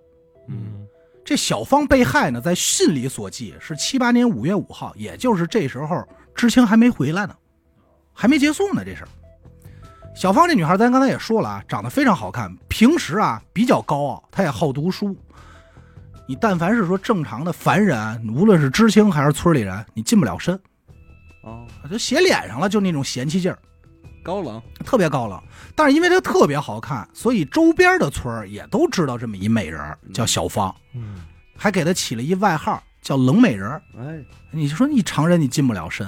嗯，这小芳被害呢，在信里所记是七八年五月五号，也就是这时候知青还没回来呢，还没结束呢。这事儿，小芳这女孩，咱刚才也说了啊，长得非常好看，平时啊比较高傲，她也好读书。你但凡是说正常的凡人，无论是知青还是村里人，你近不了身，哦，就写脸上了，就那种嫌弃劲儿，高冷，特别高冷。但是因为她特别好看，所以周边的村儿也都知道这么一美人叫小芳。嗯，还给她起了一外号叫“冷美人哎，”。你就说你常人你近不了身，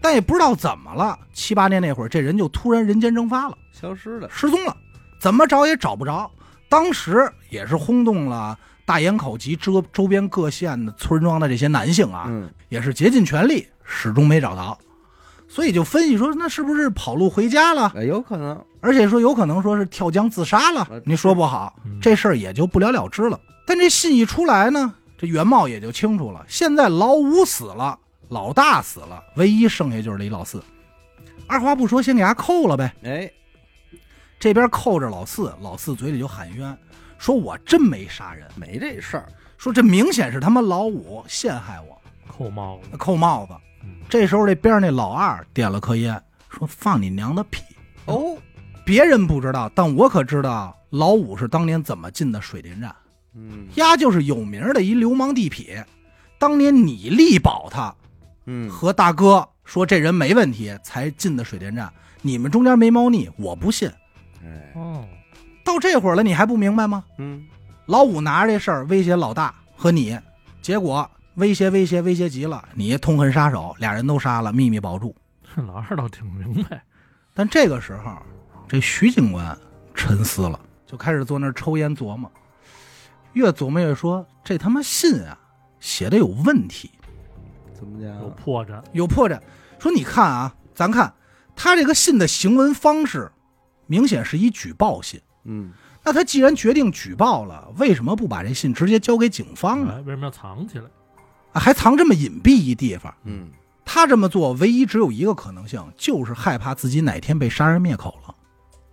但也不知道怎么了，七八年那会儿这人就突然人间蒸发了，消失了，失踪了，怎么找也找不着。当时也是轰动了大营口及周周边各县的村庄的这些男性啊，嗯，也是竭尽全力，始终没找到。所以就分析说，那是不是跑路回家了？哎，有可能，而且说有可能说是跳江自杀了呃，你说不好，嗯这事儿也就不了了之了。但这信一出来呢，这原貌也就清楚了。现在老五死了，老大死了，唯一剩下就是李老四。二话不说，先给他扣了呗。哎，这边扣着老四，老四嘴里就喊冤，说我真没杀人，没这事儿，说这明显是他妈老五陷害我，扣帽子。扣帽子。嗯，这时候这边上那老二点了颗烟，说放你娘的屁！哦，别人不知道，但我可知道，老五是当年怎么进的水电站，嗯丫就是有名的一流氓地痞。当年你力保他，嗯，和大哥说这人没问题，才进的水电站。你们中间没猫腻，我不信。哎，哦，到这会儿了，你还不明白吗？嗯老五拿着这事儿威胁老大和你，结果威胁威胁威胁急了，你痛恨杀手，俩人都杀了，秘密保住。这老二倒挺明白。但这个时候，这徐警官沉思了，就开始坐那儿抽烟琢磨，越琢磨越说这他妈信啊写的有问题，怎么讲有？破绽，有破绽。说你看啊，咱看他这个信的行文方式，明显是一举报信。嗯那他既然决定举报了，为什么不把这信直接交给警方呢？哎，为什么要藏起来？啊还藏这么隐蔽一地方？嗯他这么做唯一只有一个可能性，就是害怕自己哪天被杀人灭口了。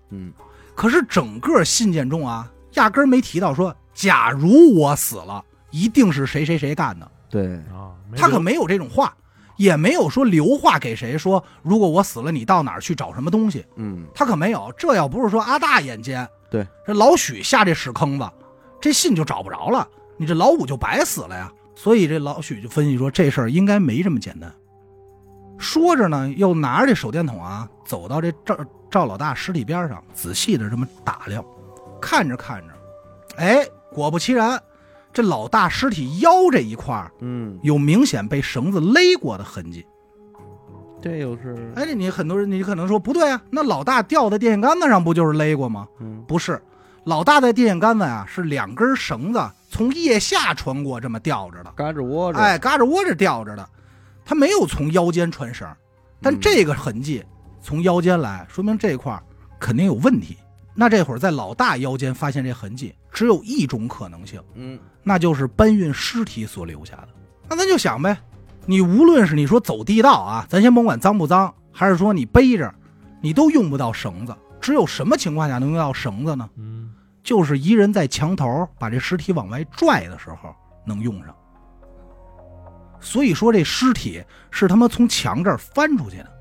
嗯可是整个信件中啊，压根儿没提到说，假如我死了，一定是谁谁谁干的。对，啊，他可没有这种话，也没有说留话给谁说，如果我死了，你到哪儿去找什么东西。嗯他可没有。这要不是说阿大眼尖，对，这老许下这屎坑子，这信就找不着了，你这老五就白死了呀。所以这老许就分析说，这事儿应该没这么简单。说着呢，又拿着这手电筒啊，走到这赵赵老大尸体边上，仔细的这么打量，看着看着，哎，果不其然，这老大尸体腰这一块儿嗯，有明显被绳子勒过的痕迹。这又是哎，这你很多人你可能说不对啊，那老大吊在电线杆子上不就是勒过吗？嗯不是，老大在电线杆子呀、是两根绳子从腋下穿过这么吊着的，嘎吱窝着，哎，嘎着窝着吊着的，他没有从腰间穿绳，但嗯这个痕迹从腰间来，说明这块儿肯定有问题。那这会儿在老大腰间发现这痕迹，只有一种可能性，嗯那就是搬运尸体所留下的。那咱就想呗，你无论是你说走地道啊，咱先甭管脏不脏，还是说你背着，你都用不到绳子。只有什么情况下能用到绳子呢？嗯，就是一人在墙头把这尸体往外拽的时候能用上。所以说这尸体是他妈从墙这儿翻出去的。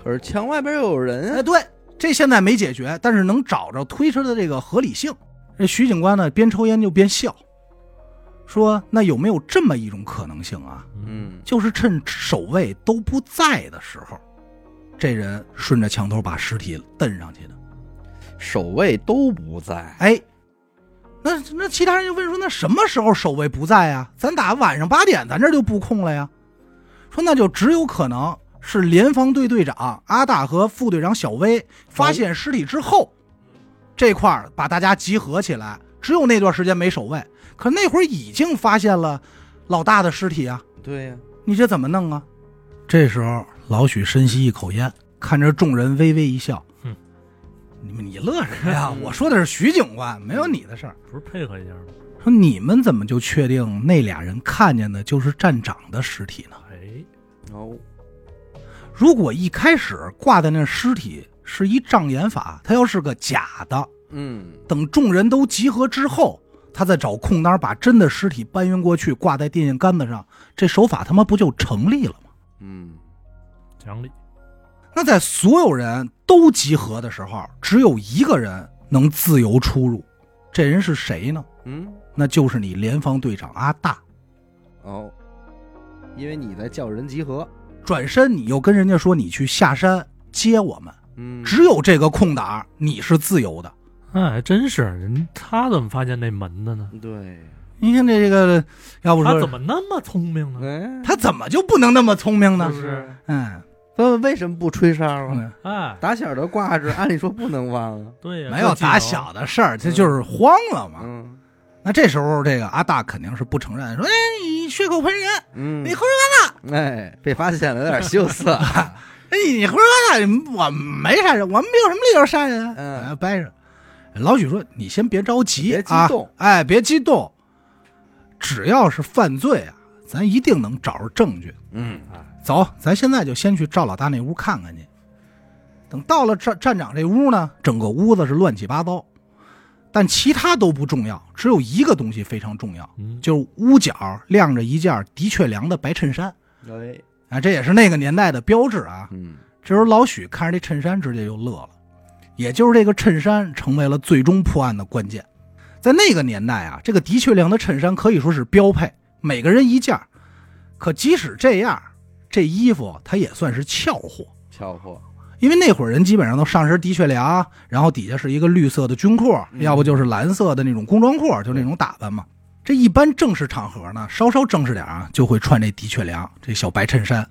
可是墙外边有人哎，啊，对，这现在没解决，但是能找着推车的这个合理性。这徐警官呢，边抽烟就边笑，说：“那有没有这么一种可能性啊？嗯就是趁守卫都不在的时候，这人顺着墙头把尸体蹬上去的。守卫都不在，哎，那那其他人就问说：那什么时候守卫不在啊？咱打晚上八点，咱这就布控了呀。说那就只有可能是联防队队长阿大和副队长小威发现尸体之后，这块儿把大家集合起来，只有那段时间没守卫，可那会儿已经发现了老大的尸体啊。对呀，你这怎么弄啊？这时候，老许深吸一口烟，看着众人微微一笑。哼，你们你乐什么呀？我说的是徐警官，没有你的事儿。不是配合一下吗？说你们怎么就确定那俩人看见的就是站长的尸体呢？哎，哦，如果一开始挂在那尸体是一障眼法，他要是个假的，嗯等众人都集合之后，他再找空当把真的尸体搬运过去，挂在电线杆子上，这手法他妈不就成立了吗？嗯讲理，那在所有人都集合的时候，只有一个人能自由出入，这人是谁呢？嗯，那就是你联防队长阿大。哦，因为你在叫人集合，转身你又跟人家说你去下山接我们，嗯，只有这个空档你是自由的。哎，真是人，他怎么发现那门的呢？对，你看这个，要不说他怎么那么聪明呢？哎，他怎么就不能那么聪明呢是？是？嗯，他为什么不吹哨啊？嗯哎，打小的挂着，按理说不能忘啊。对呀，没有打小的事儿，这就是慌了嘛。嗯那这时候，这个阿大肯定是不承认，说：“哎，你血口喷人，嗯，你胡说八道哎，被发现了，有点羞涩。哎，你胡说八道，我没杀人，我们没有什么理由杀人啊。”嗯哎掰着。老许说：“你先别着急，别激动啊，哎，别激动，只要是犯罪啊，咱一定能找着证据。嗯走，咱现在就先去赵老大那屋看看去。等到了站站长这屋呢，整个屋子是乱七八糟，但其他都不重要，只有一个东西非常重要，嗯，就是屋角晾着一件的确良的白衬衫。哎，啊，这也是那个年代的标志啊。嗯这时候老许看着这衬衫，直接就乐了，也就是这个衬衫成为了最终破案的关键。在那个年代啊，这个的确良的衬衫可以说是标配，每个人一件儿。可即使这样，这衣服它也算是俏货，俏货，因为那会儿人基本上都上身的确良，然后底下是一个绿色的军裤，嗯要不就是蓝色的那种工装裤，就那种打扮嘛。这一般正式场合呢，稍稍正式点啊，就会穿这的确良这小白衬衫。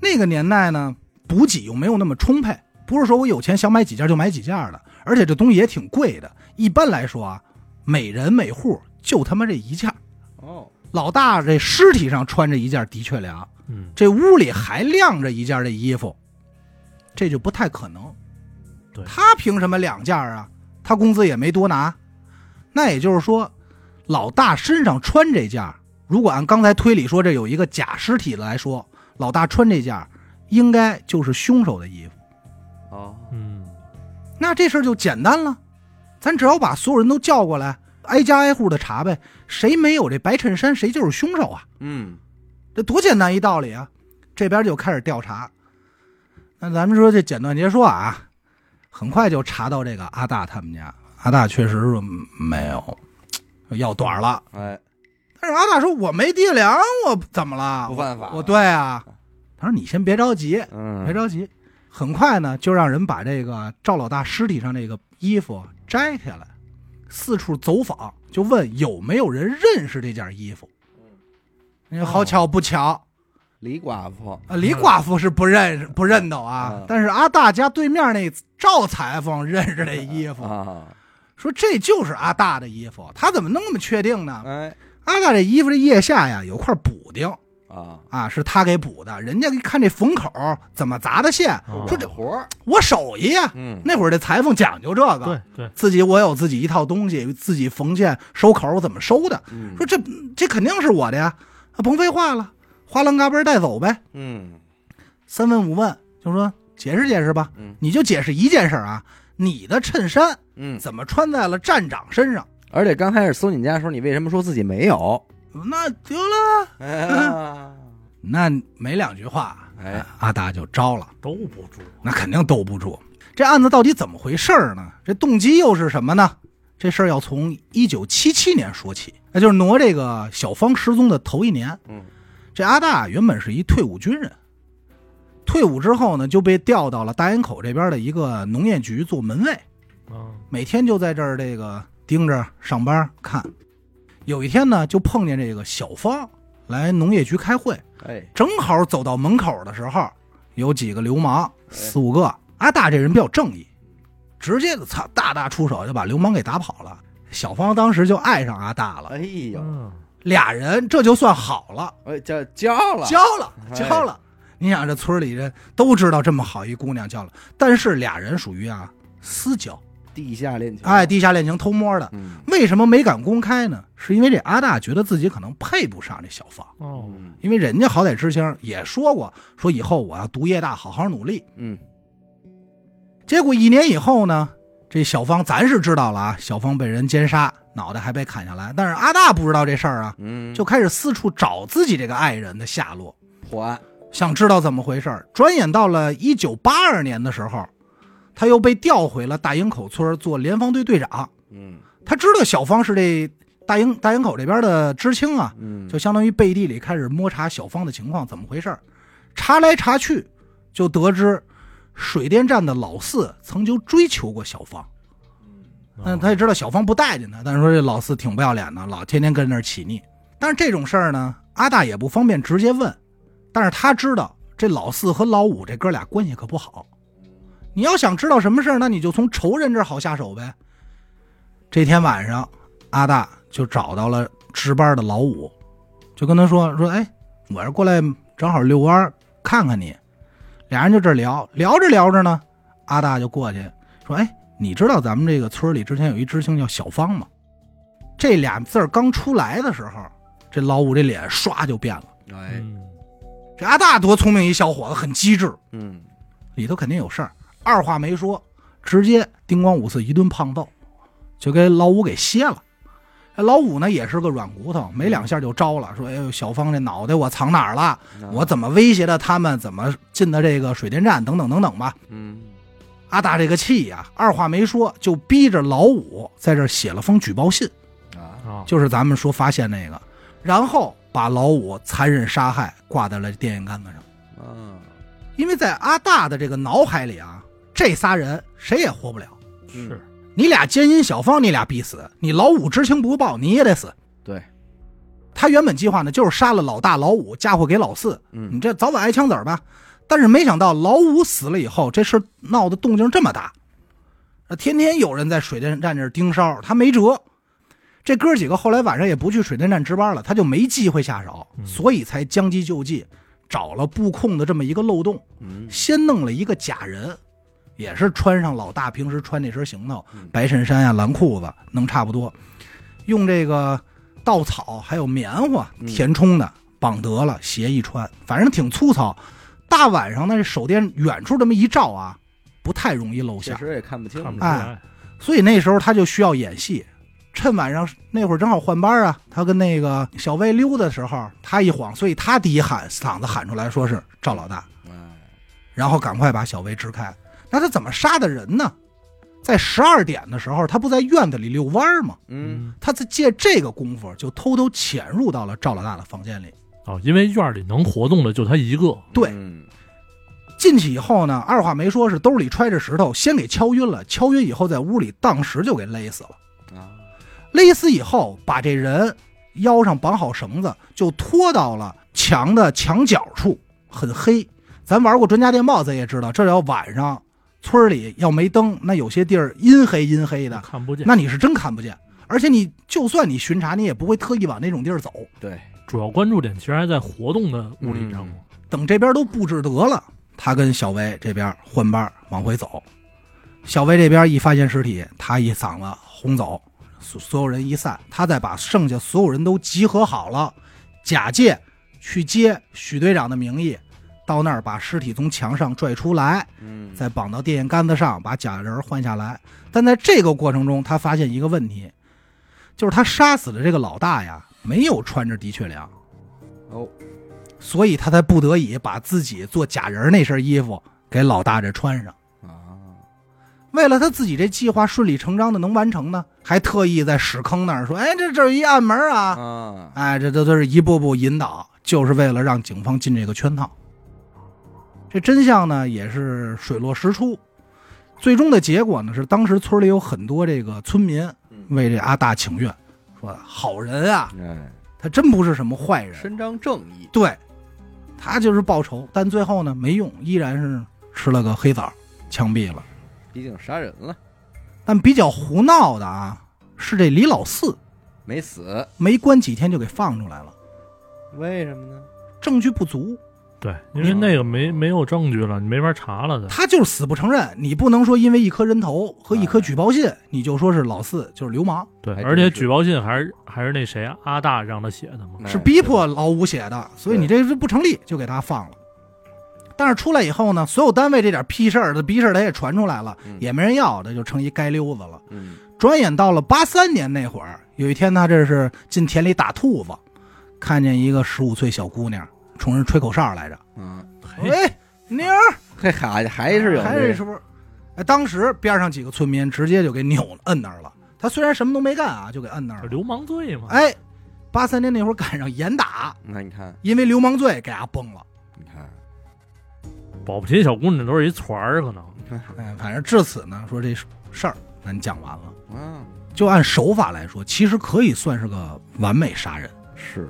那个年代呢，补给又没有那么充沛，不是说我有钱想买几件就买几件的，而且这东西也挺贵的。一般来说啊，每人每户就他妈这一件。哦，老大这尸体上穿着一件的确良，嗯，这屋里还晾着一件这衣服，这就不太可能。对他凭什么两件啊？他工资也没多拿，那也就是说，老大身上穿这件，如果按刚才推理说这有一个假尸体来说，老大穿这件应该就是凶手的衣服。哦，嗯，那这事儿就简单了，咱只要把所有人都叫过来，挨家挨户的查呗，谁没有这白衬衫，谁就是凶手啊！嗯，这多简单一道理啊！这边就开始调查。那咱们说这简短截说啊，很快就查到这个阿大他们家。阿大确实说嗯没有，要短了。哎，但是阿大说我没地粮，我怎么了？不犯法我我对啊。他说你先别着急，嗯，别着急。很快呢，就让人把这个赵老大尸体上这个衣服摘下来，四处走访，就问有没有人认识这件衣服。你说好巧不巧，李寡妇，啊，李寡妇是不认识不认得啊嗯，但是阿大家对面那赵裁缝认识这衣服，啊，说这就是阿大的衣服，他怎么能那么确定呢？哎，阿大这衣服这腋下呀有块补丁啊，啊，是他给补的，人家一看这缝口怎么砸的线，哦。说这活儿，我手艺呀。嗯，那会儿这裁缝讲究这个，对对，自己我有自己一套东西，自己缝线收口怎么收的，嗯。说这这肯定是我的呀，啊甭废话了，花楞嘎嘣带走呗。嗯三问五问，就说解释解释吧。嗯你就解释一件事啊，你的衬衫嗯，怎么穿在了站长身上？而且刚开始搜你家的时候，你为什么说自己没有？那得了，那没两句话，哎，阿达就招了，兜不住。那肯定兜不住。这案子到底怎么回事儿呢？这动机又是什么呢？这事儿要从一九七七年说起，那就是挪这个小芳失踪的头一年。嗯这阿大原本是一退伍军人，退伍之后呢，就被调到了大营口这边的一个农业局做门卫。啊，每天就在这儿这个盯着上班看。有一天呢，就碰见这个小芳来农业局开会，哎，正好走到门口的时候，有几个流氓，四五个。阿大这人比较正义，直接操大大出手就把流氓给打跑了。小芳当时就爱上阿大了，哎呦，嗯俩人这就算好了，哎，叫交了，交了，哎。交了。你想这村里人都知道这么好一姑娘交了，但是俩人属于啊私交，地下恋情，哎，，地下恋情偷摸的。嗯。为什么没敢公开呢？是因为这阿大觉得自己可能配不上这小芳，哦，嗯因为人家好歹知青也说过，说以后我要读夜大，好好努力。嗯。结果一年以后呢，这小芳咱是知道了啊，小芳被人奸杀，脑袋还被砍下来，但是阿大不知道这事儿啊，嗯，就开始四处找自己这个爱人的下落，破案，想知道怎么回事儿。转眼到了一九八二年的时候，他又被调回了大营口村做联防队队长。嗯。他知道小芳是这大营大营口这边的知青啊，嗯，就相当于背地里开始摸查小芳的情况，怎么回事儿。查来查去，就得知水电站的老四曾经追求过小芳。但，他也知道小芳不待见他，但是说这老四挺不要脸的，老天天跟那儿起腻。但是这种事儿呢，阿大也不方便直接问，但是他知道这老四和老五这哥俩关系可不好。你要想知道什么事儿，那你就从仇人这儿好下手呗。这天晚上，阿大就找到了值班的老五，就跟他说说，哎，我是过来正好遛弯看看你。俩人就这聊聊着聊着呢，阿大就过去说，哎，你知道咱们这个村里之前有一知青叫小芳吗？这俩字儿刚出来的时候，这老五这脸唰就变了。哎，嗯这阿大多聪明一小伙子，很机智，嗯里头肯定有事儿。二话没说，直接叮咣五四一顿胖揍，就给老五给歇了。这老五呢也是个软骨头，没两下就招了，说：“哎呦，小芳这脑袋我藏哪儿了？我怎么威胁的他们？怎么进的这个水电站？等等等等吧。嗯”阿大这个气呀、二话没说就逼着老五在这儿写了封举报信，啊，啊，就是咱们说发现那个，然后把老五残忍杀害挂在了电线杆子上。啊，因为在阿大的这个脑海里啊，这仨人谁也活不了。是你俩奸淫小芳，你俩必死；你老五知情不报，你也得死。对，他原本计划呢，就是杀了老大老五，嫁祸给老四，嗯你嗯，这早晚挨枪子儿吧。但是没想到老五死了以后，这事闹的动静这么大，呃天天有人在水电站这儿盯梢，他没辙。这哥几个后来晚上也不去水电站值班了，他就没机会下手，嗯所以才将计就计，找了布控的这么一个漏洞，嗯，先弄了一个假人，也是穿上老大平时穿那身行头，嗯。白衬衫呀、蓝裤子，能差不多，用这个稻草还有棉花嗯。填充的，绑得了，鞋一穿，反正挺粗糙。大晚上呢，这手电远处这么一照啊，不太容易露馅，确实也看不清。看不出哎，所以那时候他就需要演戏。趁晚上那会儿正好换班啊，他跟那个小魏溜达的时候，他一晃，所以他第一喊嗓子喊出来说是赵老大，哎，然后赶快把小薇支开。那他怎么杀的人呢？在十二点的时候，他不在院子里遛弯儿吗？嗯，他在借这个功夫就偷偷潜入到了赵老大的房间里。哦，因为院里能活动的就他一个，对嗯进去以后呢，二话没说，是兜里揣着石头，先给敲晕了。敲晕以后，在屋里当时就给勒死了。啊，勒死以后，把这人腰上绑好绳子，就拖到了墙的墙角处，很黑。咱玩过专家电报，咱也知道，这要晚上村里要没灯，那有些地儿阴黑阴黑的，看不见。那你是真看不见。而且你就算你巡查，你也不会特意往那种地儿走。对，主要关注点其实还在活动的物理上嘛。等这边都布置得了，他跟小薇这边换班往回走。小薇这边一发现尸体，他一嗓子轰走，所所有人一散，他再把剩下所有人都集合好了，假借去接许队长的名义，到那儿把尸体从墙上拽出来，嗯，再绑到电线杆子上，把假人换下来。但在这个过程中，他发现一个问题，就是他杀死的这个老大呀，没有穿着的确良。哦，所以他才不得已把自己做假人那身衣服给老大这穿上。啊，为了他自己这计划顺理成章的能完成呢，还特意在屎坑那儿说：“哎，这这有一暗门啊！啊，哎，这这都是一步步引导，就是为了让警方进这个圈套。这真相呢，也是水落石出。最终的结果呢，是当时村里有很多这个村民嗯为这阿大请愿，说好人啊，哎，他真不是什么坏人。伸张正义，对，他就是报仇，但最后呢没用，依然是吃了个黑枣，枪毙了。毕竟杀人了，但比较胡闹的啊，是这李老四，没死，没关几天就给放出来了，为什么呢？证据不足，对，因为那个没没有证据了，你没法查了的。他就是死不承认。你不能说因为一颗人头和一颗哎举报信，你就说是老四就是流氓，对，而且举报信还是还是那谁啊阿大让他写的嘛。哎是逼迫老五写的，所以你这是不成立，就给他放了。但是出来以后呢，所有单位这点屁事儿的逼事儿他也传出来了，嗯也没人要，他就成一街溜子了。嗯，转眼到了八三年那会儿，有一天他这是进田里打兔子，看见一个十五岁小姑娘冲人吹口哨来着。嗯，嘿 喂，妞儿，这还还是有还是是不是？哎，当时边上几个村民直接就给扭摁那儿了。他虽然什么都没干啊，就给摁那儿了。流氓罪嘛。哎，八三年那会儿赶上严打，那你看，因为流氓罪给他崩了。你看，保不齐小姑娘都是一团儿，可能哎，反正至此呢，说这事儿咱讲完了。嗯，就按手法来说，其实可以算是个完美杀人。是，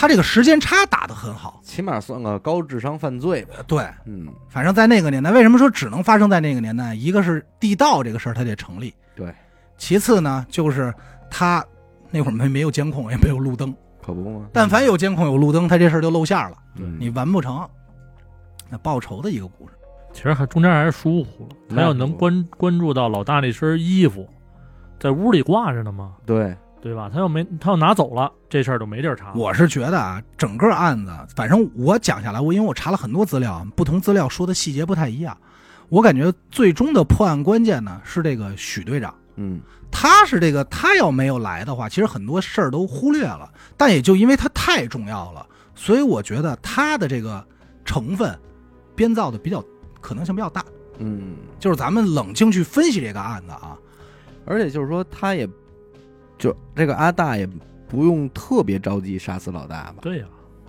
他这个时间差打得很好。起码算个高智商犯罪吧，呃对，嗯，反正在那个年代，为什么说只能发生在那个年代？一个是地道这个事儿，它得成立；对，其次呢，就是他那会儿没没有监控，也没有路灯。可不吗？但凡有监控有路灯，他这事儿就露馅了，嗯你完不成。那报仇的一个故事，其实还中间还是疏忽了。他要能关关注到老大那身衣服，在屋里挂着呢嘛，对，对吧？他要没他要拿走了，这事儿就没地儿查。我是觉得啊，整个案子，反正我讲下来，我因为我查了很多资料，不同资料说的细节不太一样。我感觉最终的破案关键呢是这个许队长，嗯，他是这个，他要没有来的话，其实很多事儿都忽略了。但也就因为他太重要了，所以我觉得他的这个成分编造的比较可能性比较大。嗯，就是咱们冷静去分析这个案子啊。而且就是说，他也就这个阿大也不用特别着急杀死老大吧？对呀，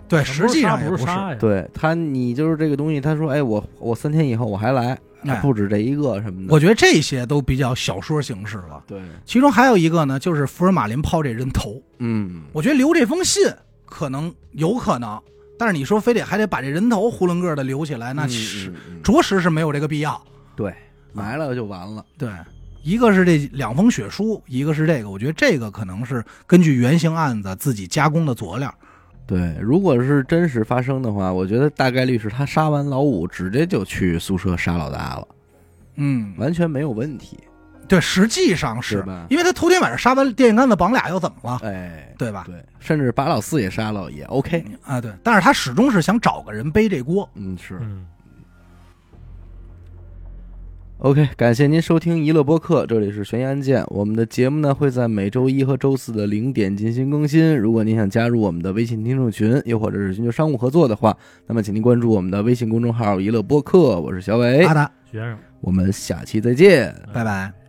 对，实际上也是。不杀呀。对他，你就是这个东西，他说，哎，我我三天以后我还来，那不止这一个什么的。我觉得这些都比较小说形式了。对，其中还有一个呢，就是福尔马林抛这人头。嗯，我觉得留这封信可能有可能，但是你说非得还得把这人头囫囵个的留起来，那嗯是嗯嗯着实是没有这个必要。对，埋了就完了。对，一个是这两封血书，一个是这个，我觉得这个可能是根据原型案子自己加工的佐料。对，如果是真实发生的话，我觉得大概率是他杀完老五，直接就去宿舍杀老大了，嗯，完全没有问题，对，实际上是是吧？因为他头天晚上杀完电线杆子绑俩又怎么了？哎，对吧？对，甚至把老四也杀了也 OK。啊，对，但是他始终是想找个人背这锅。嗯，是。嗯，OK，感谢您收听娱乐播客，这里是悬疑案件。我们的节目呢会在每周一和周四的零点进行更新。如果您想加入我们的微信听众群，又或者是寻求商务合作的话，那么请您关注我们的微信公众号“娱乐播客”。我是小伟阿，达，学生。我们下期再见。拜拜。